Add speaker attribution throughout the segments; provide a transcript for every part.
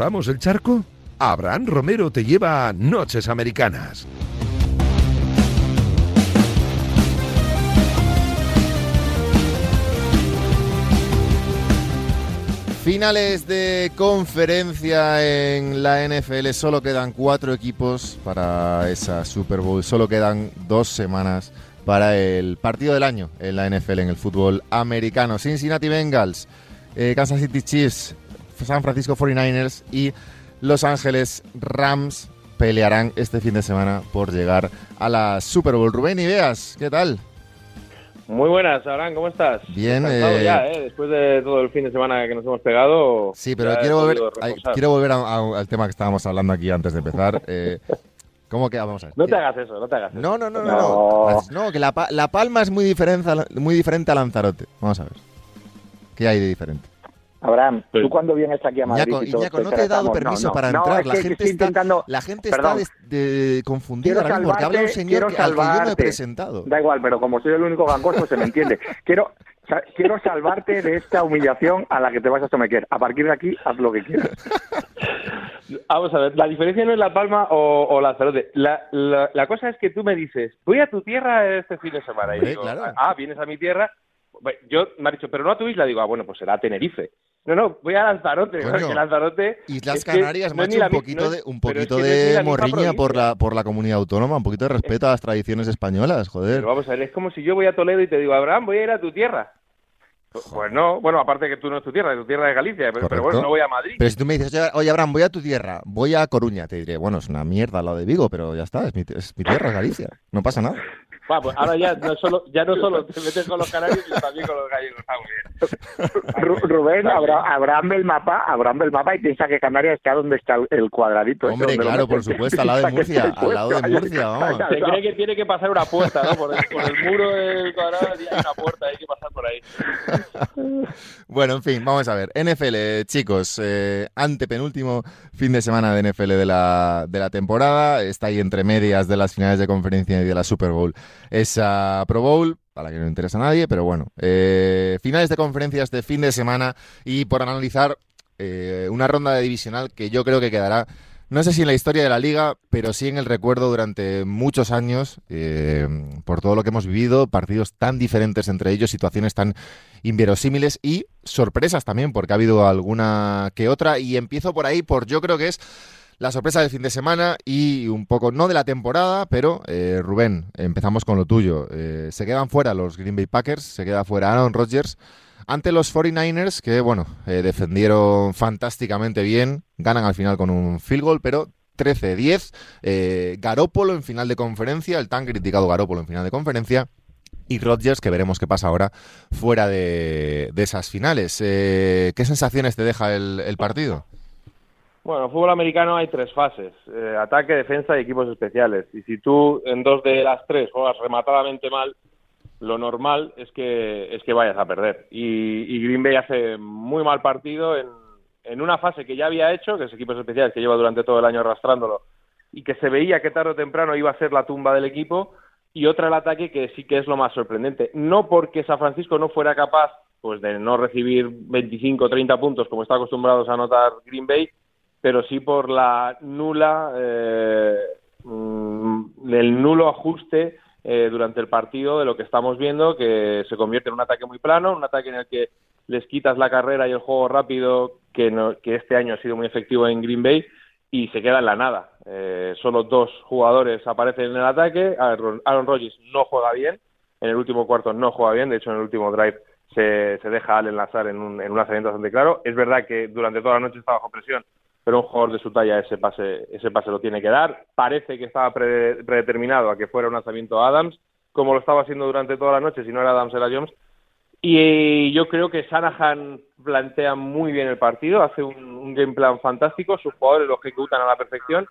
Speaker 1: ¿Cruzamos el charco? Abraham Romero te lleva a Noches Americanas.
Speaker 2: Finales de conferencia en la NFL. Solo quedan cuatro equipos para esa Super Bowl. Solo quedan dos semanas para el partido del año en la NFL, en el fútbol americano. Cincinnati Bengals, eh, Kansas City Chiefs, San Francisco 49ers y Los Ángeles Rams pelearán este fin de semana por llegar a la Super Bowl. Rubén Ibeas, ¿qué tal?
Speaker 3: Muy buenas, Abraham, ¿cómo estás?
Speaker 2: Bien,
Speaker 3: eh... ya, ¿eh? Después de todo el fin de semana que nos hemos pegado.
Speaker 2: Sí, pero quiero volver, quiero volver, al tema que estábamos hablando aquí antes de empezar. Eh, ¿Cómo que vamos a ver?
Speaker 3: No te hagas eso, no te hagas eso.
Speaker 2: No, no, no, no. No, que la, la, Palma es muy diferente, muy diferente a Lanzarote. Vamos a ver. ¿Qué hay de diferente?
Speaker 4: Abraham, tú cuando vienes aquí a Madrid...
Speaker 2: Iñaco, no te he dado permiso para entrar. la, gente está, intentando... la gente está de, confundida ahora mismo porque habla un señor que, al que yo no he presentado.
Speaker 4: Da igual, pero como soy el único gangoso se me entiende. Quiero, quiero salvarte de esta humillación a la que te vas a someter. A partir de aquí, haz lo que quieras.
Speaker 3: Vamos a ver, la diferencia no es La Palma o, o Lanzarote. La, la, cosa es que tú me dices, voy a tu tierra este fin de semana. y digo, ah, vienes a mi tierra. Yo me ha dicho, pero no a tu isla. Digo, ah, bueno, pues será Tenerife. No, no, voy a Lanzarote, porque Lanzarote...
Speaker 2: Islas Canarias, macho, un poquito de, un poquito de morriña por la, por la comunidad autónoma, un poquito de respeto a las tradiciones españolas, joder.
Speaker 3: Pero vamos a ver, es como si yo voy a Toledo y te digo, Abraham, voy a ir a tu tierra. Pues no, bueno, aparte que tú no es tu tierra, es tu tierra de Galicia, pero, bueno, no voy a Madrid.
Speaker 2: Pero si tú me dices, oye, Abraham, voy a tu tierra, voy a Coruña, te diré, bueno, es una mierda al lado de Vigo, pero ya está, es mi, es mi tierra, Galicia, no pasa nada.
Speaker 3: Pues ahora ya no solo, ya no solo te metes con los canarios, sino también con los gallegos.
Speaker 4: Bien. Rubén, Abraham el mapa, Abraham el mapa y piensa que Canarias está donde está el cuadradito.
Speaker 2: Hombre, claro, por supuesto, al lado de Murcia, al lado de Murcia, vamos.
Speaker 3: Se cree que tiene que pasar una puerta, ¿no? Por el, por el muro del cuadrado hay una puerta, hay que pasar por ahí.
Speaker 2: bueno, en fin, vamos a ver. NFL, chicos, eh, antepenúltimo fin de semana de NFL de la, de la temporada. Está ahí entre medias de las finales de conferencia y de la Super Bowl esa Pro Bowl, a la que no interesa a nadie, pero bueno, eh, finales de conferencias de fin de semana y por analizar eh, una ronda de divisional que yo creo que quedará, no sé si en la historia de la liga, pero sí en el recuerdo durante muchos años, eh, por todo lo que hemos vivido, partidos tan diferentes entre ellos, situaciones tan inverosímiles y sorpresas también, porque ha habido alguna que otra, y empiezo por ahí, por yo creo que es la sorpresa del fin de semana y un poco, no de la temporada, pero eh, Rubén, empezamos con lo tuyo. Eh, se quedan fuera los Green Bay Packers, se queda fuera Aaron Rodgers ante los 49ers que, bueno, eh, defendieron fantásticamente bien, ganan al final con un field goal, pero 13-10. Garópolo en final de conferencia, el tan criticado Garópolo en final de conferencia. Y Rodgers, que veremos qué pasa ahora fuera de, esas finales. ¿Qué sensaciones te deja el partido?
Speaker 3: Bueno, en fútbol americano hay tres fases, eh, ataque, defensa y equipos especiales. Y si tú en dos de las tres juegas rematadamente mal, lo normal es que, es que vayas a perder. Y, Green Bay hace muy mal partido en, en una fase que ya había hecho, que es equipos especiales, que lleva durante todo el año arrastrándolo, y que se veía que tarde o temprano iba a ser la tumba del equipo, y otra el ataque que sí que es lo más sorprendente. No porque San Francisco no fuera capaz pues de no recibir 25 o 30 puntos como está acostumbrados a anotar Green Bay, pero sí por la nula, eh, mm, el nulo ajuste eh, durante el partido de lo que estamos viendo, que se convierte en un ataque muy plano, un ataque en el que les quitas la carrera y el juego rápido, que, que este año ha sido muy efectivo en Green Bay, y se queda en la nada. Eh, solo dos jugadores aparecen en el ataque. Aaron, Aaron Rodgers no juega bien, en el último cuarto no juega bien, de hecho en el último drive se, se deja al enlazar en un, en un lanzamiento bastante claro. Es verdad que durante toda la noche está bajo presión, pero un jugador de su talla ese pase, ese pase lo tiene que dar. Parece que estaba predeterminado a que fuera un lanzamiento a Adams, como lo estaba haciendo durante toda la noche, si no era Adams era Jones. Y yo creo que Shanahan plantea muy bien el partido, hace un game plan fantástico, sus jugadores lo ejecutan a la perfección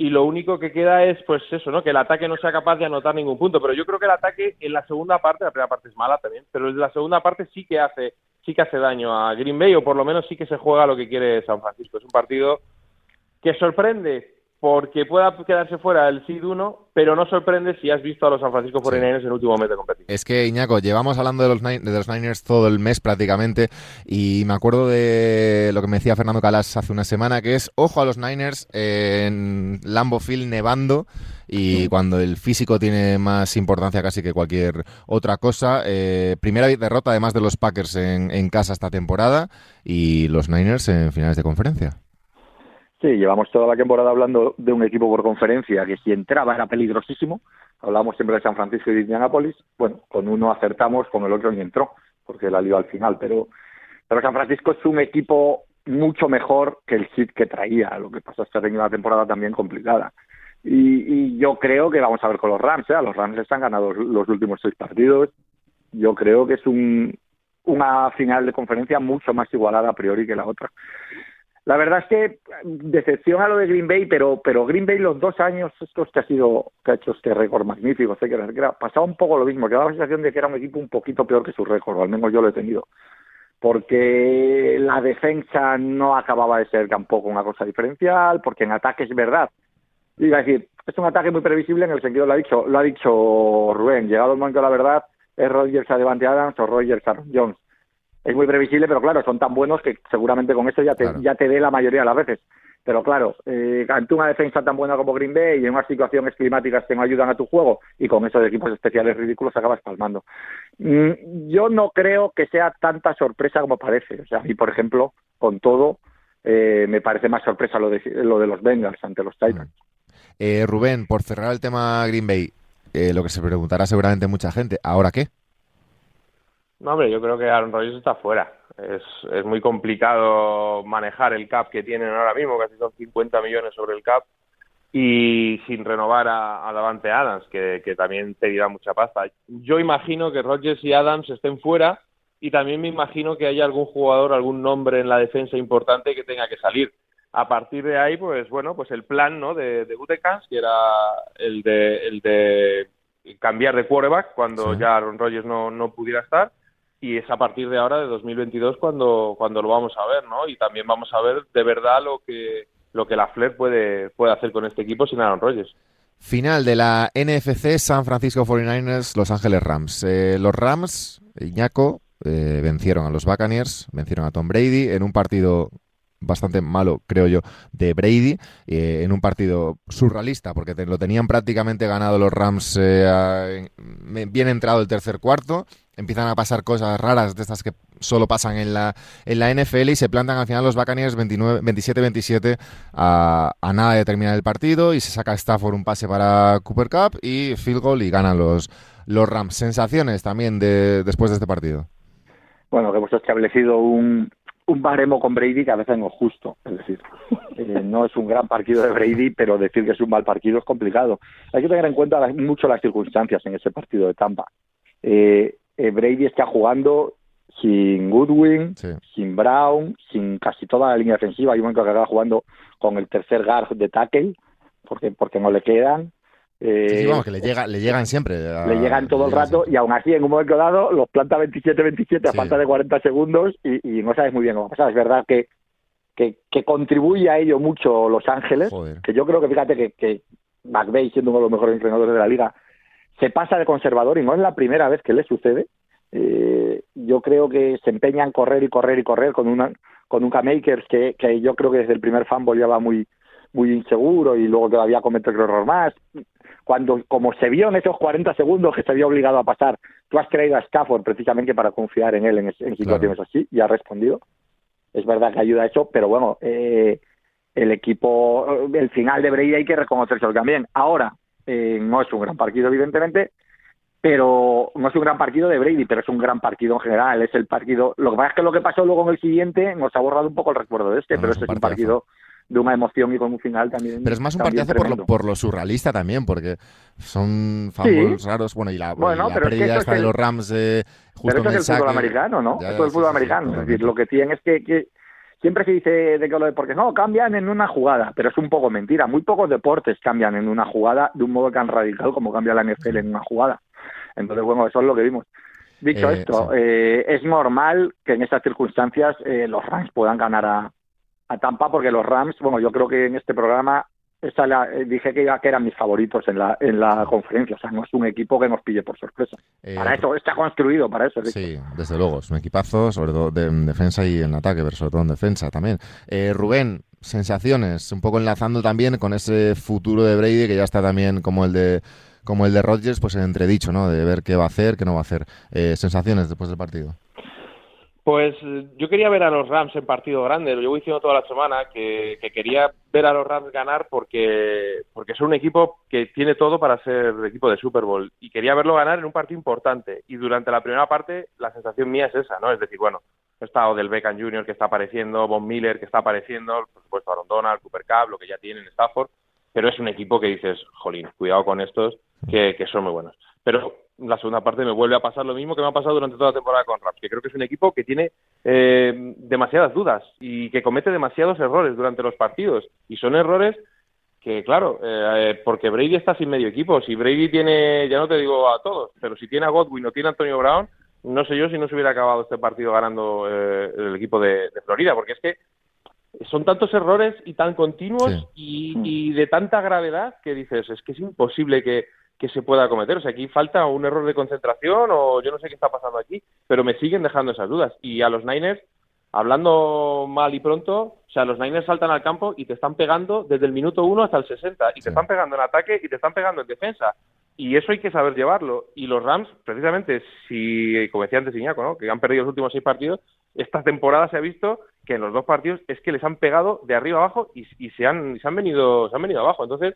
Speaker 3: y lo único que queda es pues eso, ¿no? Que el ataque no sea capaz de anotar ningún punto, pero yo creo que el ataque en la segunda parte, la primera parte es mala también, pero en la segunda parte sí que hace sí que hace daño a Green Bay o por lo menos sí que se juega lo que quiere San Francisco. Es un partido que sorprende porque pueda quedarse fuera el seed 1, pero no sorprende si has visto a los San Francisco 49ers en el último mes de competición.
Speaker 2: Es que, Iñaco, llevamos hablando de los, de los Niners todo el mes prácticamente y me acuerdo de lo que me decía Fernando Calas hace una semana, que es, ojo a los Niners en Lambo Field nevando y cuando el físico tiene más importancia casi que cualquier otra cosa. Eh, primera derrota además de los Packers en, en casa esta temporada y los Niners en finales de conferencia.
Speaker 4: Sí, llevamos toda la temporada hablando de un equipo por conferencia que si entraba era peligrosísimo. Hablamos siempre de San Francisco y de Indianapolis. Bueno, con uno acertamos, con el otro ni entró, porque la lió al final. Pero, San Francisco es un equipo mucho mejor que el hit que traía. Lo que pasó este año una temporada también complicada. Y, y, yo creo que vamos a ver con los Rams. ¿eh? Los Rams están ganando los últimos seis partidos. Yo creo que es un, una final de conferencia mucho más igualada a priori que la otra. La verdad es que decepciona lo de Green Bay, pero pero Green Bay los dos años estos que ha sido que ha hecho este récord magnífico, sé que era, pasaba un poco lo mismo, que daba la sensación de que era un equipo un poquito peor que su récord, o al menos yo lo he tenido, porque la defensa no acababa de ser tampoco una cosa diferencial, porque en ataque es verdad. Iba a decir, es un ataque muy previsible en el sentido, lo ha dicho, lo ha dicho Rubén, llegado el momento de la verdad, es Rogers a Devante Adams o Rogers a Jones es muy previsible, pero claro, son tan buenos que seguramente con eso ya te, ya te dé la mayoría de las veces. Pero claro, eh, ante una defensa tan buena como Green Bay y en unas situaciones climáticas que no ayudan a tu juego y con esos equipos especiales ridículos acabas palmando. Mm, yo no creo que sea tanta sorpresa como parece. O sea, a mí, por ejemplo, con todo, eh, me parece más sorpresa lo de, lo de los Bengals ante los Titans.
Speaker 2: Eh, Rubén, por cerrar el tema Green Bay, eh, lo que se preguntará seguramente mucha gente, ¿ahora qué?
Speaker 3: No, hombre, yo creo que Aaron Rodgers está fuera. Es, es muy complicado manejar el cap que tienen ahora mismo, casi son 50 millones sobre el cap, y sin renovar a, a Davante Adams, que, que también pedirá mucha pasta. Yo imagino que Rodgers y Adams estén fuera, y también me imagino que haya algún jugador, algún nombre en la defensa importante que tenga que salir. A partir de ahí, pues bueno, pues el plan ¿no? de, de que era el de, el de cambiar de quarterback cuando sí. ya Aaron Rodgers no, no pudiera estar, y es a partir de ahora de 2022 cuando cuando lo vamos a ver, ¿no? Y también vamos a ver de verdad lo que lo que la Flair puede puede hacer con este equipo sin Aaron Rodgers.
Speaker 2: Final de la NFC San Francisco 49ers Los Ángeles Rams. Eh, los Rams, Iñaco, eh, vencieron a los Buccaneers, vencieron a Tom Brady en un partido bastante malo, creo yo, de Brady, eh, en un partido surrealista, porque lo tenían prácticamente ganado los Rams eh, bien entrado el tercer cuarto, empiezan a pasar cosas raras de estas que solo pasan en la, en la NFL y se plantan al final los Buccaneers 27-27 a, a, nada de terminar el partido y se saca Stafford un pase para Cooper Cup y field goal y ganan los, los Rams. Sensaciones también de, después de este partido.
Speaker 4: Bueno, que hemos establecido un, un baremo con Brady que a veces no es justo. Es decir, eh, no es un gran partido de Brady, pero decir que es un mal partido es complicado. Hay que tener en cuenta mucho las circunstancias en ese partido de Tampa. Eh, eh, Brady está jugando sin Goodwin, sí. sin Brown, sin casi toda la línea defensiva. Hay un momento que acaba jugando con el tercer guard de tackle, porque, porque no le quedan.
Speaker 2: Eh, sí, sí, vamos, que le, llega, le llegan siempre.
Speaker 4: A, le llegan todo el rato y aún así en un momento dado los planta 27-27 a falta de 40 segundos y, y, no sabes muy bien cómo pasar. Es verdad que, que, que contribuye a ello mucho Los Ángeles, Joder. que yo creo que fíjate que, que McVeigh, siendo uno de los mejores entrenadores de la liga, se pasa de conservador y no es la primera vez que le sucede. Eh, yo creo que se empeña en correr y correr y correr con una con un K-Makers que, que yo creo que desde el primer fanball ya va muy muy inseguro y luego todavía comete otro error más cuando, como se vio en esos 40 segundos que se había obligado a pasar, tú has creído a Stafford precisamente para confiar en él en, en situaciones claro. así y ha respondido. Es verdad que ayuda a eso, pero bueno, eh, el equipo, el final de Brady hay que reconocerse también. Ahora, eh, no es un gran partido, evidentemente, pero no es un gran partido de Brady, pero es un gran partido en general. Es el partido. Lo que pasa es que lo que pasó luego en el siguiente nos ha borrado un poco el recuerdo de este, no, pero este es un partido de una emoción y con un final también.
Speaker 2: Pero es más un partidazo por lo, por lo, surrealista también, porque son sí. raros. Bueno, y la, bueno, y la pérdida es esta es el, de los Rams eh, justo
Speaker 4: pero eso
Speaker 2: en
Speaker 4: es el fútbol americano, ¿no? Ya, eso es el fútbol sí, americano. Sí, es decir, lo que tiene es que, que siempre se dice de que lo de porque no, cambian en una jugada, pero es un poco mentira. Muy pocos deportes cambian en una jugada de un modo tan radical como cambia la NFL en una jugada. Entonces, bueno, eso es lo que vimos. Dicho eh, esto, eh, es normal que en estas circunstancias eh, los Rams puedan ganar a, a Tampa porque los Rams, bueno, yo creo que en este programa esa la, eh, dije que, que eran mis favoritos en la, en la conferencia. O sea, no es un equipo que nos pille por sorpresa.
Speaker 2: Eh,
Speaker 4: para eso está construido, para eso.
Speaker 2: Sí, desde luego. Es un equipazo, sobre todo de, en defensa y en ataque, pero sobre todo en defensa también. Eh, Rubén, sensaciones, un poco enlazando también con ese futuro de Brady que ya está también como el de como el de Rodgers, pues en entredicho, ¿no? De ver qué va a hacer, qué no va a hacer. Eh, sensaciones después del partido.
Speaker 3: Pues yo quería ver a los Rams en partido grande, lo llevo diciendo toda la semana que, que, quería ver a los Rams ganar porque, porque son un equipo que tiene todo para ser equipo de Super Bowl y quería verlo ganar en un partido importante y durante la primera parte la sensación mía es esa, ¿no? Es decir, bueno, está Odell Beckham Jr. que está apareciendo, Von Miller que está apareciendo, por supuesto Aaron Donald, Cooper Cup, lo que ya tienen Stafford, pero es un equipo que dices, jolín, cuidado con estos que, que son muy buenos. Pero la segunda parte me vuelve a pasar lo mismo que me ha pasado durante toda la temporada con Rams, que creo que es un equipo que tiene eh, demasiadas dudas y que comete demasiados errores durante los partidos. Y son errores que, claro, eh, porque Brady está sin medio equipo. Si Brady tiene, ya no te digo a todos, pero si tiene a Godwin o tiene a Antonio Brown, no sé yo si no se hubiera acabado este partido ganando eh, el equipo de, de, Florida, porque es que son tantos errores y tan continuos sí. y, y de tanta gravedad que dices, es que es imposible que que se pueda cometer. O sea, aquí falta un error de concentración o yo no sé qué está pasando aquí, pero me siguen dejando esas dudas. Y a los Niners, hablando mal y pronto, o sea, los Niners saltan al campo y te están pegando desde el minuto 1 hasta el 60 y te están pegando en ataque y te están pegando en defensa. Y eso hay que saber llevarlo. Y los Rams, precisamente, si, como decía antes Iñaco, ¿no? que han perdido los últimos seis partidos, esta temporada se ha visto que en los dos partidos es que les han pegado de arriba abajo y, y se, han, se, han venido, se han venido abajo. Entonces,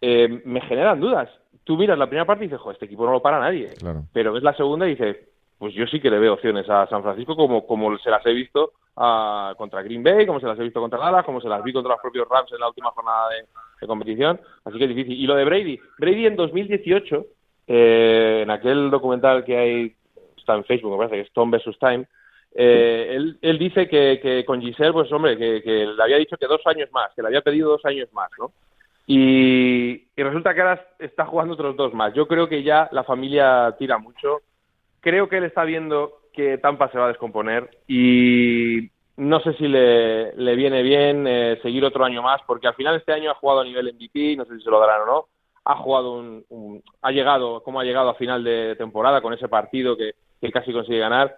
Speaker 3: eh, me generan dudas tú miras la primera parte y dices, jo, este equipo no lo para nadie.
Speaker 2: Claro.
Speaker 3: Pero ves la segunda y dices, pues yo sí que le veo opciones a San Francisco como, como se las he visto uh, contra Green Bay, como se las he visto contra Dallas, como se las vi contra los propios Rams en la última jornada de, de competición. Así que es difícil. Y lo de Brady. Brady en 2018, eh, en aquel documental que hay, está en Facebook, me parece que es Tom vs. Time, eh, él, él, dice que, que, con Giselle, pues hombre, que, que, le había dicho que dos años más, que le había pedido dos años más, ¿no? Y, y, resulta que ahora está jugando otros dos más. Yo creo que ya la familia tira mucho. Creo que él está viendo que Tampa se va a descomponer y no sé si le, le viene bien eh, seguir otro año más, porque al final este año ha jugado a nivel MVP, no sé si se lo darán o no. Ha jugado un, un ha llegado, como ha llegado a final de temporada con ese partido que, que casi consigue ganar.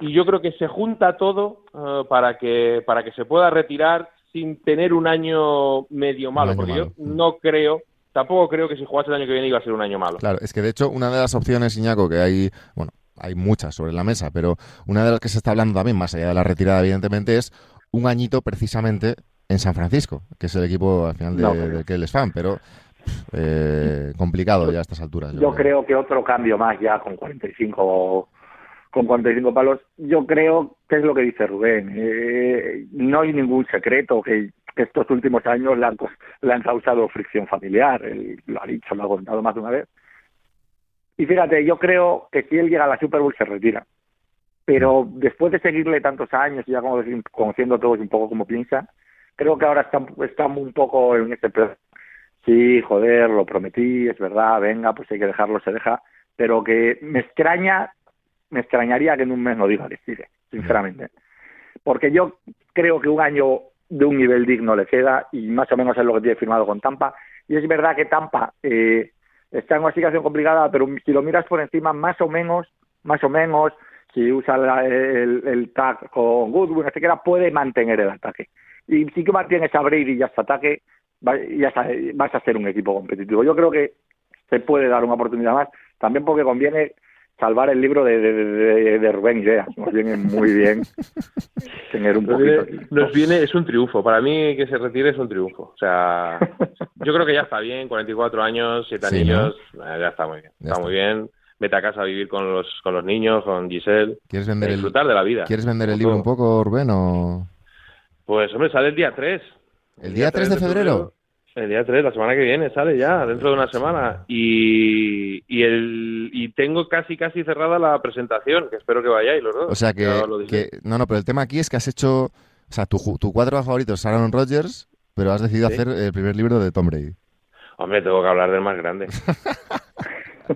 Speaker 3: Y yo creo que se junta todo uh, para que para que se pueda retirar sin tener un año medio malo, año porque malo. yo no creo, tampoco creo que si jugase el año que viene iba a ser un año malo.
Speaker 2: Claro, es que de hecho una de las opciones, Iñaco, que hay, bueno, hay muchas sobre la mesa, pero una de las que se está hablando también, más allá de la retirada, evidentemente, es un añito precisamente en San Francisco, que es el equipo al final de, no, del que él es fan, pero eh, complicado ya a estas alturas.
Speaker 4: Yo, yo creo. creo que otro cambio más ya con 45 con 45 palos, yo creo que es lo que dice Rubén. Eh, no hay ningún secreto que, estos últimos años le han, le han, causado fricción familiar. Él lo ha dicho, lo ha contado más de una vez. Y fíjate, yo creo que si él llega a la Super Bowl se retira. Pero después de seguirle tantos años y ya como conociendo a todos un poco como piensa, creo que ahora está, está un poco en este plan. Sí, joder, lo prometí, es verdad, venga, pues hay que dejarlo, se deja. Pero que me extraña me extrañaría que en un mes no diga que sigue, sinceramente. Porque yo creo que un año de un nivel digno le queda y más o menos es lo que tiene firmado con Tampa. Y es verdad que Tampa eh, está en una situación complicada, pero si lo miras por encima, más o menos, más o menos, si usa la, el, tag con Goodwin, etcétera, puede mantener el ataque. Y si tú mantienes a Brady y hasta ataque, ya vas a ser un equipo competitivo. Yo creo que se puede dar una oportunidad más, también porque conviene salvar el libro de, de, de, de Rubén Ideas. Nos viene muy bien tener un
Speaker 3: nos
Speaker 4: poquito.
Speaker 3: Viene, nos viene, es un triunfo. Para mí que se retire es un triunfo. O sea, yo creo que ya está bien, 44 años, 7 sí, anillos, ¿no? ya está muy bien. Ya está, está, muy bien. Vete a casa a vivir con los, con los niños, con Giselle.
Speaker 2: ¿Quieres vender
Speaker 3: disfrutar
Speaker 2: el,
Speaker 3: de la vida.
Speaker 2: ¿Quieres vender el libro un poco, Rubén? O...
Speaker 3: Pues, hombre, sale el día 3.
Speaker 2: ¿El día 3 de febrero? febrero
Speaker 3: el día 3, la semana que viene, sale ya, dentro de una semana. Y, y, el, y tengo casi, casi cerrada la presentación, que espero que vayáis los dos.
Speaker 2: O sea que, que, No, no, pero el tema aquí es que has hecho. O sea, tu, tu cuadro favorito es Aaron Rodgers, pero has decidido ¿Sí? hacer el primer libro de Tom Brady.
Speaker 3: Hombre, tengo que hablar del más grande.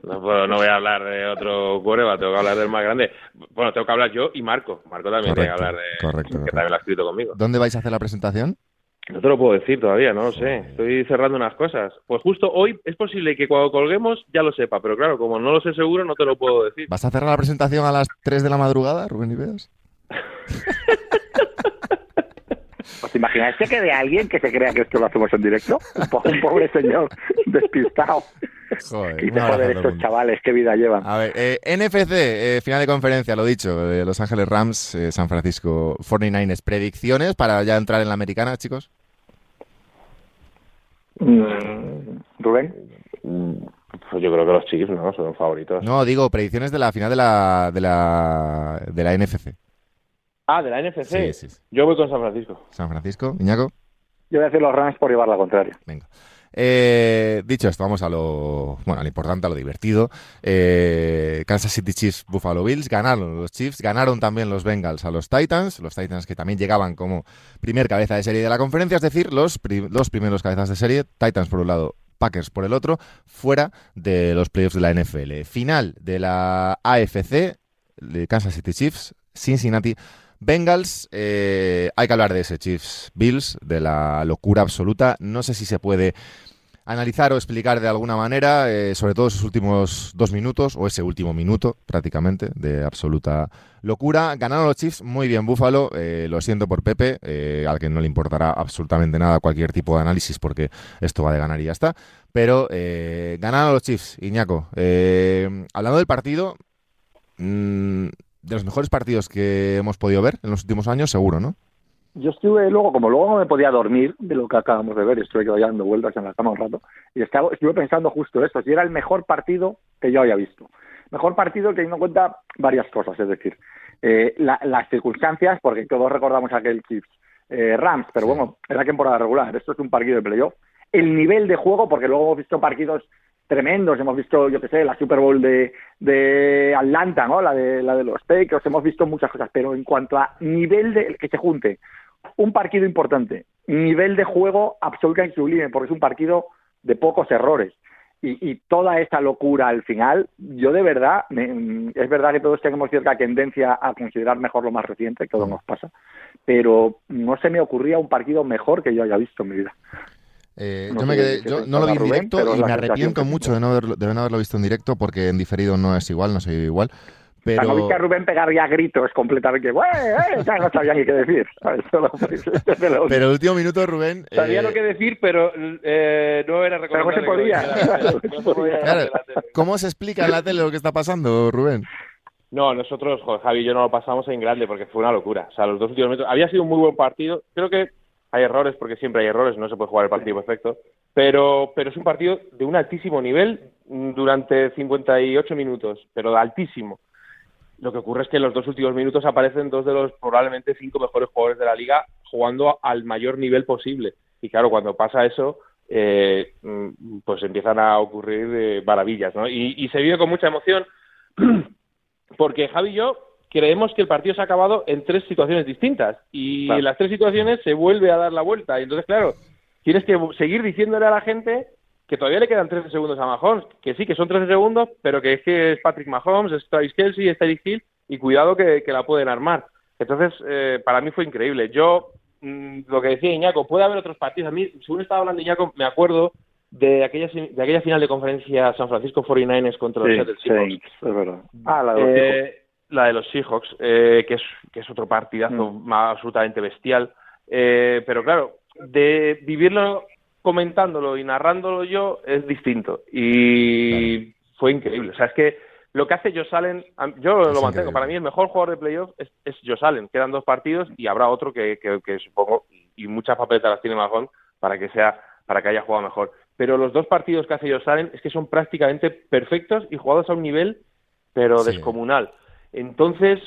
Speaker 3: No, puedo, no voy a hablar de otro cuerva, tengo que hablar del más grande. Bueno, tengo que hablar yo y Marco. Marco también correcto, tiene que hablar de.
Speaker 2: Correcto.
Speaker 3: Que también lo ha escrito conmigo.
Speaker 2: ¿Dónde vais a hacer la presentación?
Speaker 3: No te lo puedo decir todavía, no lo sé. Estoy cerrando unas cosas. Pues justo hoy es posible que cuando colguemos ya lo sepa, pero claro, como no lo sé seguro, no te lo puedo decir.
Speaker 2: ¿Vas a cerrar la presentación a las 3 de la madrugada, Rubén Ibeas?
Speaker 4: ¿Os imagináis que quede alguien que se crea que esto lo hacemos en directo? Un pobre señor despistado.
Speaker 2: Joder,
Speaker 4: y
Speaker 2: un abrazo a
Speaker 4: joder,
Speaker 2: todo el
Speaker 4: estos
Speaker 2: mundo.
Speaker 4: chavales, qué vida llevan.
Speaker 2: A ver, eh, NFC, eh, final de conferencia, lo dicho, de Los Ángeles Rams, eh, San Francisco 49ers. ¿Predicciones para ya entrar en la americana, chicos?
Speaker 4: Mm, Rubén,
Speaker 3: Pues yo creo que los Chiefs, ¿no? Son favoritos.
Speaker 2: No, digo, predicciones de la final de la, de la, de la NFC.
Speaker 3: Ah, de la NFC.
Speaker 2: Sí, sí, sí.
Speaker 3: Yo voy con San Francisco.
Speaker 2: San Francisco, Iñaco.
Speaker 4: yo voy a decir los Rams por llevar la contraria.
Speaker 2: Venga. Eh, dicho esto, vamos a lo, bueno, a lo importante, a lo divertido. Eh, Kansas City Chiefs, Buffalo Bills, ganaron los Chiefs, ganaron también los Bengals a los Titans, los Titans que también llegaban como primer cabeza de serie de la conferencia, es decir, los, pri- los primeros cabezas de serie, Titans por un lado, Packers por el otro, fuera de los playoffs de la NFL. Final de la AFC, Kansas City Chiefs, Cincinnati Bengals, eh, hay que hablar de ese Chiefs Bills, de la locura absoluta. No sé si se puede analizar o explicar de alguna manera, eh, sobre todo esos últimos dos minutos, o ese último minuto prácticamente, de absoluta locura. Ganaron los Chiefs, muy bien Búfalo, eh, lo siento por Pepe, al que no le importará absolutamente nada cualquier tipo de análisis porque esto va de ganar y ya está. Pero ganaron los Chiefs, Iñaco. Hablando del partido, mm, de los mejores partidos que hemos podido ver en los últimos años, seguro, ¿no?
Speaker 4: Yo estuve luego, como luego no me podía dormir de lo que acabamos de ver, estuve ya dando vueltas en la cama un rato, y estaba, estuve pensando justo esto, si era el mejor partido que yo había visto. Mejor partido teniendo en cuenta varias cosas, es decir, eh, la- las circunstancias, porque todos recordamos aquel Chiefs eh, Rams, pero
Speaker 2: Sí.
Speaker 4: bueno, era temporada regular, esto es un partido de playoff. El nivel de juego, porque luego hemos visto partidos tremendos, hemos visto, yo qué sé, la Super Bowl de, de Atlanta, ¿no? La de, la de los Patriots, hemos visto muchas cosas, pero en cuanto a nivel de que se junte un partido importante, nivel de juego absolutamente sublime, porque es un partido de pocos errores. Y, y toda esta locura al final, yo de verdad, me- es verdad que todos tenemos cierta tendencia a considerar mejor lo más reciente, todo nos pasa, pero no se me ocurría un partido mejor que yo haya visto en mi vida.
Speaker 2: Eh,
Speaker 4: No
Speaker 2: yo me quedé, yo no lo vi en directo
Speaker 4: pero
Speaker 2: y me arrepiento
Speaker 4: que
Speaker 2: mucho de no, haberlo, de no haberlo visto en directo porque en diferido no es igual, no se vive igual.
Speaker 4: O sea,
Speaker 2: Pero,
Speaker 4: no viste a Rubén pegar ya gritos completamente, ¡Güey, eh! Ya no sabía ni qué decir. pero-
Speaker 2: pero el último minuto, Rubén.
Speaker 3: Sabía
Speaker 2: eh,
Speaker 3: lo que decir, pero eh, no era
Speaker 4: Pero no se
Speaker 3: recomendable. que tele. No se podía
Speaker 2: Claro. ¿Cómo se explica en la tele lo que está pasando, Rubén?
Speaker 3: No, nosotros, Javi y yo no lo pasamos en grande porque fue una locura. O sea, los dos últimos metros. Había sido un muy buen partido. Creo que hay errores porque siempre hay errores, no se puede jugar el partido perfecto. Pero, pero es un partido de un altísimo nivel durante 58 minutos, pero de altísimo. Lo que ocurre es que en los dos últimos minutos aparecen dos de los probablemente cinco mejores jugadores de la liga jugando al mayor nivel posible. Y claro, cuando pasa eso, eh, mm, pues empiezan a ocurrir eh, maravillas, ¿no? Y, y se vive con mucha emoción porque Javi y yo creemos que el partido se ha acabado en tres situaciones distintas y
Speaker 4: Claro.
Speaker 3: en las tres situaciones se vuelve a dar la vuelta. Y entonces claro tienes que seguir diciéndole a la gente que todavía le quedan 13 segundos a Mahomes que sí que son 13 segundos pero que es que es Patrick Mahomes es Travis Kelsey es Tyreek Hill y cuidado que, que la pueden armar. Entonces eh, para mí fue increíble. Yo mm, lo que decía Iñaco puede haber otros partidos. A mí según estaba hablando Iñaco me acuerdo de aquella de aquella final de conferencia San Francisco 49ers contra los
Speaker 4: Sí,
Speaker 3: Seattle Seahawks.
Speaker 4: sí, es verdad. Ah, la de los
Speaker 3: eh, la de los Seahawks, eh, que, es, que es otro partidazo
Speaker 4: Mm.
Speaker 3: absolutamente bestial. Eh, pero claro, de vivirlo comentándolo y narrándolo yo es distinto. Y fue increíble. O sea, es que lo que hace a- yo
Speaker 2: Es
Speaker 3: lo mantengo.
Speaker 2: increíble.
Speaker 3: Para mí el mejor jugador de playoff es, es Josh Allen. Quedan dos partidos y habrá otro que, que, que supongo, y muchas papeletas las tiene Mahon para que sea para que haya jugado mejor. Pero los dos partidos que hace Josh Allen es que son prácticamente perfectos y jugados a un nivel pero
Speaker 2: Sí.
Speaker 3: descomunal. Entonces,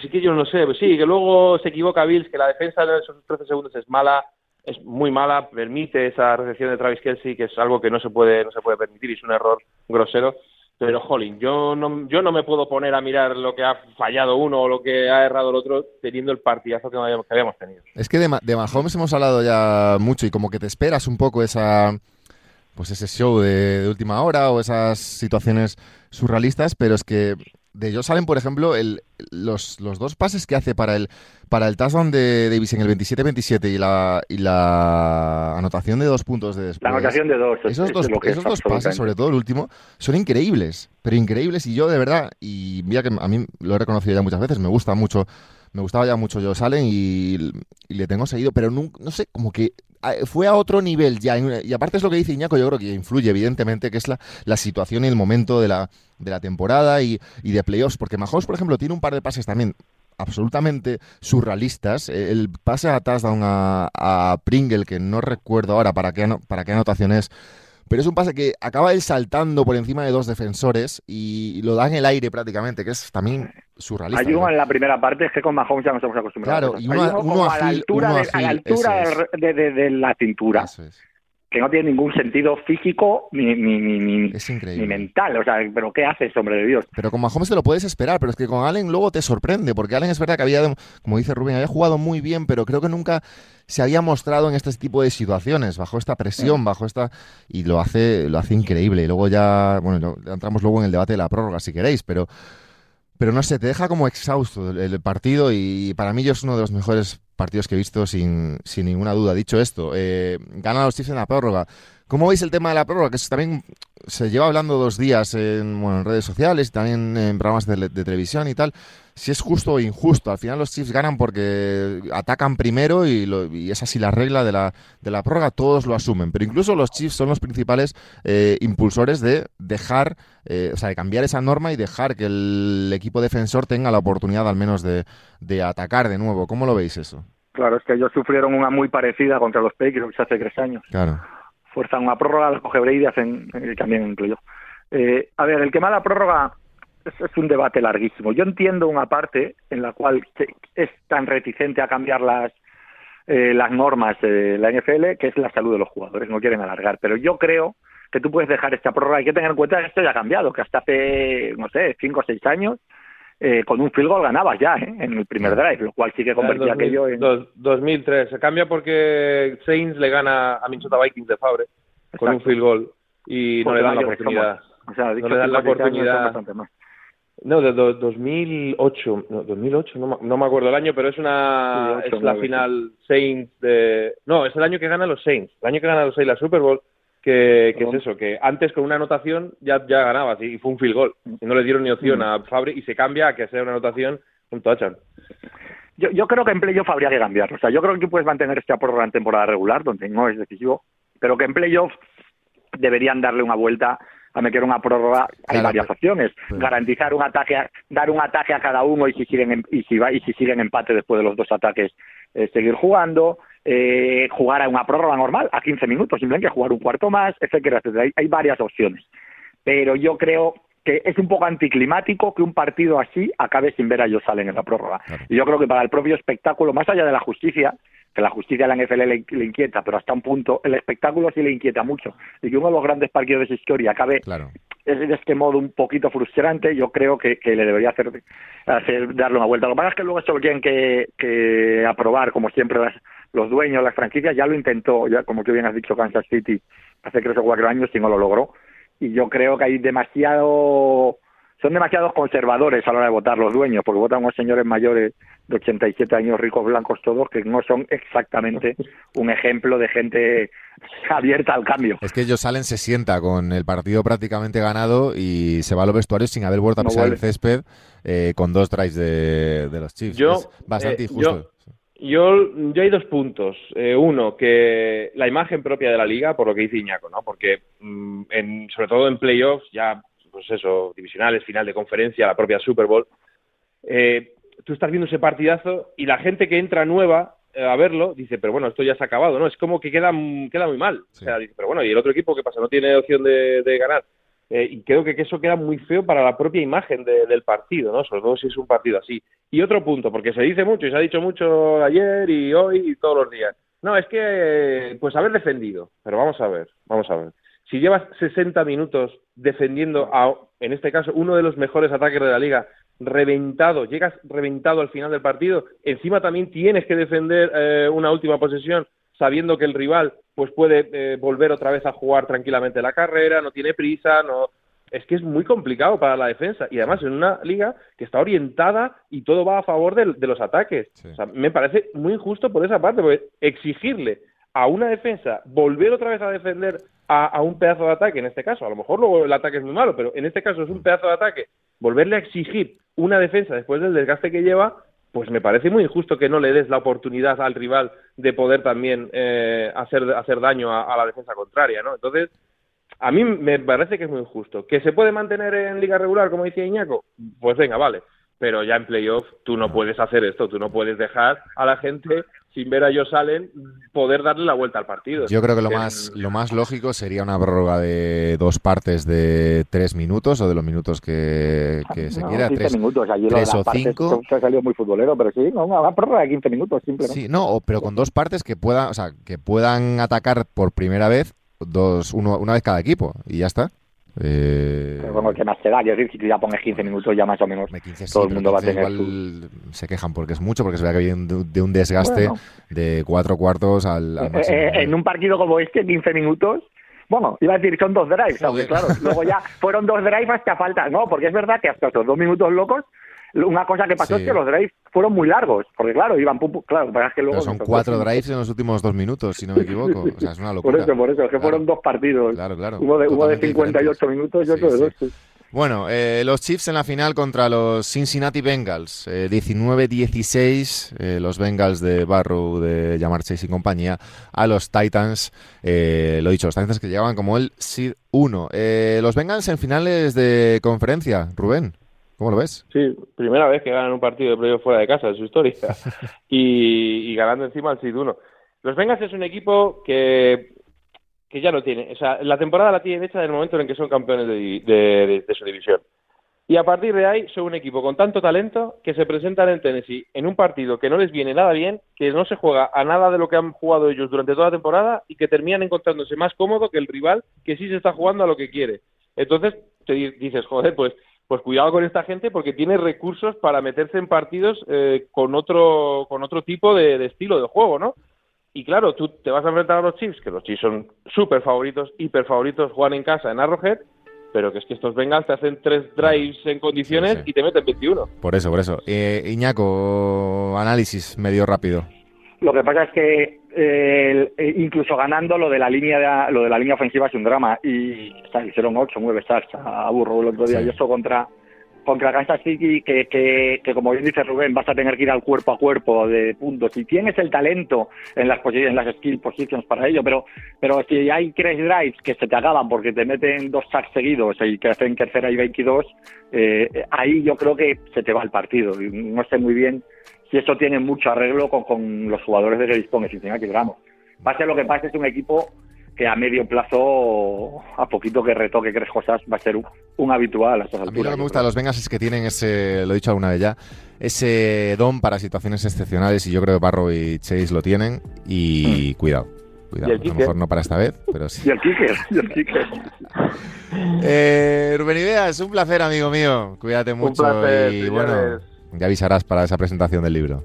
Speaker 3: sí que yo no sé, pues sí, que luego se equivoca Bills, que la defensa de esos 13 segundos es mala, es muy mala, permite esa recepción de Travis Kelsey, que es algo que no se puede, no se puede permitir y es un error grosero. Pero, jolín, yo no, yo no me puedo poner a mirar lo que ha fallado uno o lo que ha errado el otro teniendo el partidazo que habíamos, que habíamos tenido.
Speaker 2: Es que de, de Mahomes hemos hablado ya mucho y como que te esperas un poco esa pues ese show de última hora o esas situaciones surrealistas, pero es que de Josh Allen, por ejemplo, el, los, los, dos pases que hace para el, para el touchdown de Davis en el 27-27 y la, y la anotación de dos puntos de después.
Speaker 4: La anotación de dos.
Speaker 2: Esos dos, esos dos pases, sobre todo el último, son increíbles, pero increíbles. Y yo, de verdad, y mira que a mí lo he reconocido ya muchas veces, me gusta mucho me gustaba ya mucho Josh Allen y, le tengo seguido, pero no, no, sé, como que fue a otro nivel ya. Y aparte es lo que dice Iñaco, yo creo que influye evidentemente, que es la, la situación y el momento de la, de la temporada y, y de playoffs, porque Mahomes, por ejemplo, tiene un par de pases también absolutamente surrealistas. El pase a touchdown a, a Pringle, que no recuerdo ahora para qué, para qué anotación es, pero es un pase que acaba él saltando por encima de dos defensores y lo da en el aire prácticamente, que es también surrealista.
Speaker 4: Hay uno en la primera parte, es que con Mahomes ya nos hemos acostumbrado.
Speaker 2: Claro, y uno,
Speaker 4: a la altura, de, a la altura de, la cintura.
Speaker 2: Eso es
Speaker 4: que no tiene ningún sentido físico ni, ni, ni, ni,
Speaker 2: es increíble.
Speaker 4: ni mental. O sea, ¿pero qué haces, hombre de Dios?
Speaker 2: Pero con Mahomes te lo puedes esperar, pero es que con Allen luego te sorprende, porque Allen es verdad que había, como dice Rubén, había jugado muy bien, pero creo que nunca se había mostrado en este tipo de situaciones, bajo esta presión, bajo esta... y lo hace, lo hace increíble. Y luego ya, bueno, entramos luego en el debate de la prórroga si queréis, pero... Pero no sé, te deja como exhausto el, el partido y para mí yo es uno de los mejores partidos que he visto sin, sin ninguna duda. Dicho esto, eh, ganan los Chiefs en la prórroga. ¿Cómo veis el tema de la prórroga? Que también se lleva hablando dos días en, bueno, en redes sociales y también en programas de, de, televisión y tal. Si es justo o injusto. Al final los Chiefs ganan porque atacan primero y, lo, y es así la regla de la, de la prórroga. Todos lo asumen. Pero incluso los Chiefs son los principales eh, impulsores de dejar, eh, o sea, de cambiar esa norma y dejar que el equipo defensor tenga la oportunidad al menos de, de atacar de nuevo. ¿Cómo lo veis eso?
Speaker 4: Claro, es que ellos sufrieron una muy parecida contra los Patriots hace tres años.
Speaker 2: Claro.
Speaker 4: Fuerzan una prórroga, la coge Brady, hacen, eh, también incluyó. Eh, a ver, el que la prórroga es, es, un debate larguísimo. Yo entiendo una parte en la cual es tan reticente a cambiar las, eh, las normas de la NFL, que es la salud de los jugadores, no quieren alargar. Pero yo creo que tú puedes dejar esta prórroga. Hay que tener en cuenta que esto ya ha cambiado, que hasta hace, no sé, cinco o seis años eh, con un field goal ganabas ya ¿eh? en el primer drive, lo cual sí que convertía
Speaker 3: 2000,
Speaker 4: aquello en...
Speaker 3: Dos, 2003. Se cambia porque Saints le gana a Minnesota Vikings de Fabre Exacto. con un field goal y no le dan la oportunidad.
Speaker 4: O sea,
Speaker 3: no le dan la oportunidad. No, de do, 2008, no, 2008, no, no, me acuerdo el año, pero es una sí, 8, es la 9, final Saints de no, es el año que ganan los Saints, el año que ganan los Saints la Super Bowl que, que es eso, que antes con una anotación ya, ya ganabas y fue un field goal. Y no le dieron ni opción a Fabri y se cambia a que sea una anotación un touchdown.
Speaker 4: Yo, yo creo que en playoff habría que cambiarlo. O sea, yo creo que puedes mantener esta prórroga en temporada regular, donde no es decisivo, pero que en playoff deberían darle una vuelta a meter una prórroga hay claro, varias opciones pero... garantizar un ataque a, dar un ataque a cada uno y si siguen y si va y si siguen empate después de los dos ataques eh, seguir jugando eh, jugar a una prórroga normal a 15 minutos simplemente jugar un cuarto más etcétera etcétera hay, hay varias opciones pero yo creo que es un poco anticlimático que un partido así acabe sin ver a ellos salen en la prórroga claro. y yo creo que para el propio espectáculo más allá de la justicia que la justicia de la NFL le, le, inquieta, pero hasta un punto el espectáculo sí le inquieta mucho. Y que uno de los grandes partidos de su historia acabe
Speaker 2: claro.
Speaker 4: es de este modo un poquito frustrante, yo creo que, que le debería hacer, hacer, darle una vuelta. Lo que pasa es que luego esto lo tienen que, que aprobar, como siempre, las, los dueños, las franquicias, ya lo intentó, ya como tú bien has dicho, Kansas City hace tres o cuatro años y no lo logró. Y yo creo que hay demasiado son demasiados conservadores a la hora de votar los dueños, porque votan unos señores mayores de 87 años, ricos, blancos todos, que no son exactamente un ejemplo de gente abierta al cambio.
Speaker 2: Es que ellos salen, se sienta con el partido prácticamente ganado y se va a los vestuarios sin haber vuelto a pisar no el césped eh, con dos drives de, de, los Chiefs.
Speaker 3: Yo,
Speaker 2: es bastante
Speaker 3: eh,
Speaker 2: injusto.
Speaker 3: Yo, yo, yo, hay dos puntos. Eh, uno, que la imagen propia de la liga, por lo que dice Iñaco, ¿no? Porque mm, en, sobre todo en playoffs, ya pues eso, divisionales, final de conferencia, la propia Super Bowl, eh, tú estás viendo ese partidazo y la gente que entra nueva eh, a verlo dice, pero bueno, esto ya se ha acabado, ¿no? Es como que queda, queda muy mal. Sí. O sea, dice, pero bueno, ¿y el otro equipo qué pasa? No tiene opción de, de ganar. Eh, y creo que, eso queda muy feo para la propia imagen de, del partido, ¿no? Sobre todo si es un partido así. Y otro punto, porque se dice mucho y se ha dicho mucho ayer y hoy y todos los días. No, es que, pues haber defendido. Pero vamos a ver, vamos a ver si llevas 60 minutos defendiendo a, en este caso, uno de los mejores ataques de la liga, reventado, llegas reventado al final del partido, encima también tienes que defender eh, una última posesión sabiendo que el rival pues puede eh, volver otra vez a jugar tranquilamente la carrera, no tiene prisa, no es que es muy complicado para la defensa. Y además en una liga que está orientada y todo va a favor de, los ataques. O sea, me parece muy injusto por esa parte, porque exigirle a una defensa volver otra vez a defender a, un pedazo de ataque, en este caso, a lo mejor luego el ataque es muy malo, pero en este caso es un pedazo de ataque, volverle a exigir una defensa después del desgaste que lleva, pues me parece muy injusto que no le des la oportunidad al rival de poder también eh, hacer, hacer daño a, la defensa contraria, ¿no? Entonces, a mí me parece que es muy injusto. ¿Que se puede mantener en liga regular, como decía Iñaco? Pues venga, vale. Pero ya en playoff tú no puedes hacer esto, tú no puedes dejar a la gente sin ver a ellos salen, poder darle la vuelta al partido.
Speaker 2: Yo creo que lo más, lo más lógico sería una prórroga de dos partes de tres minutos o de los minutos que, se quiera. tres,
Speaker 4: minutos. tres o cinco. Se ha salido muy futbolero, pero sí, una prórroga de 15 minutos simplemente.
Speaker 2: Sí, no, pero con dos partes que puedan, o sea, que puedan atacar por primera vez dos, uno, una vez cada equipo y ya está.
Speaker 4: Eh... Pero bueno, que más te da? Yo decir, si tú ya pones 15 minutos, ya más o menos todo el mundo va a tener.
Speaker 2: Igual se quejan porque es mucho, porque se ve que viene de un desgaste de cuatro cuartos al,
Speaker 4: al eh, eh, en un partido como este, 15 minutos. Bueno, iba a decir, son dos drives, aunque claro, luego ya fueron dos drives hasta falta, ¿no? Porque es verdad que hasta estos dos minutos locos una cosa que pasó es que los drives fueron muy largos, porque claro, iban claro,
Speaker 2: es que luego son cuatro drives en los últimos dos minutos, si no me equivoco. O sea, es una locura.
Speaker 4: Por eso, por eso, es que fueron dos partidos. Claro, claro. Uno de, uno de 58 minutos y otro de dos.
Speaker 2: Bueno, eh, los Chiefs en la final contra los Cincinnati Bengals, eh, 19-16, eh, los Bengals de Barrow, de Jamar Chase y compañía, a los Titans, eh, lo dicho, los Titans que llegaban como el Seed 1. los Bengals en finales de conferencia, Rubén. ¿Cómo lo ves?
Speaker 3: Sí, primera vez que ganan un partido de playoff fuera de casa en su historia y, ganando encima al Sid 1. Los Bengals es un equipo que, que ya no tiene, o sea, la temporada la tiene hecha en el momento en que son campeones de, su división. Y a partir de ahí son un equipo con tanto talento que se presentan en Tennessee en un partido que no les viene nada bien, que no se juega a nada de lo que han jugado ellos durante toda la temporada y que terminan encontrándose más cómodo que el rival que sí se está jugando a lo que quiere. Entonces te dices, joder, pues pues cuidado con esta gente porque tiene recursos para meterse en partidos eh, con otro con otro tipo de, estilo de juego, ¿no? Y claro, tú te vas a enfrentar a los Chiefs, que los Chiefs son súper favoritos, hiper favoritos, juegan en casa en Arrowhead, pero que es que estos Bengals te hacen tres drives en condiciones y te meten 21.
Speaker 2: Por eso, por eso. Eh, Iñaco, análisis medio rápido.
Speaker 4: Lo que pasa es que eh, incluso ganando lo de la línea lo de la línea ofensiva es un drama. Y hicieron 8 9 sacks a Burro el otro día. Y eso contra contra Kansas City que, que, que, como bien dice Rubén vas a tener que ir al cuerpo a cuerpo de puntos. Si tienes el talento en las en las skill positions para ello pero pero si hay tres drives que se te acaban porque te meten dos sacks seguidos y que hacen tercera y 22 eh, ahí yo creo que se te va el partido. No sé muy bien si eso tiene mucho arreglo con, los jugadores de que dispone Cincinnati Ramos. Pase lo que pase, es un equipo que a medio plazo, a poquito que retoque tres cosas, va a ser un, habitual a estas alturas.
Speaker 2: A mí lo que me gusta de los Vengas es que tienen ese, lo he dicho alguna vez ya, ese don para situaciones excepcionales y yo creo que Barro y Chase lo tienen y mm. cuidado. Cuidado, a lo mejor no para esta vez, pero sí.
Speaker 4: Y el kicker, y el kicker.
Speaker 2: eh, Rubén Ideas, un placer, amigo mío. Cuídate mucho y bueno, ya avisarás para esa presentación del libro.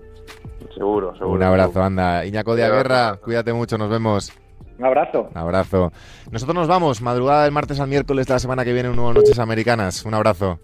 Speaker 3: Seguro, seguro.
Speaker 2: Un abrazo, anda. Iñaco de Aguerra, cuídate mucho, nos vemos.
Speaker 4: Un abrazo.
Speaker 2: Un abrazo. Nosotros nos vamos, madrugada del martes al miércoles de la semana que viene, un nuevo Noches Americanas. Un abrazo.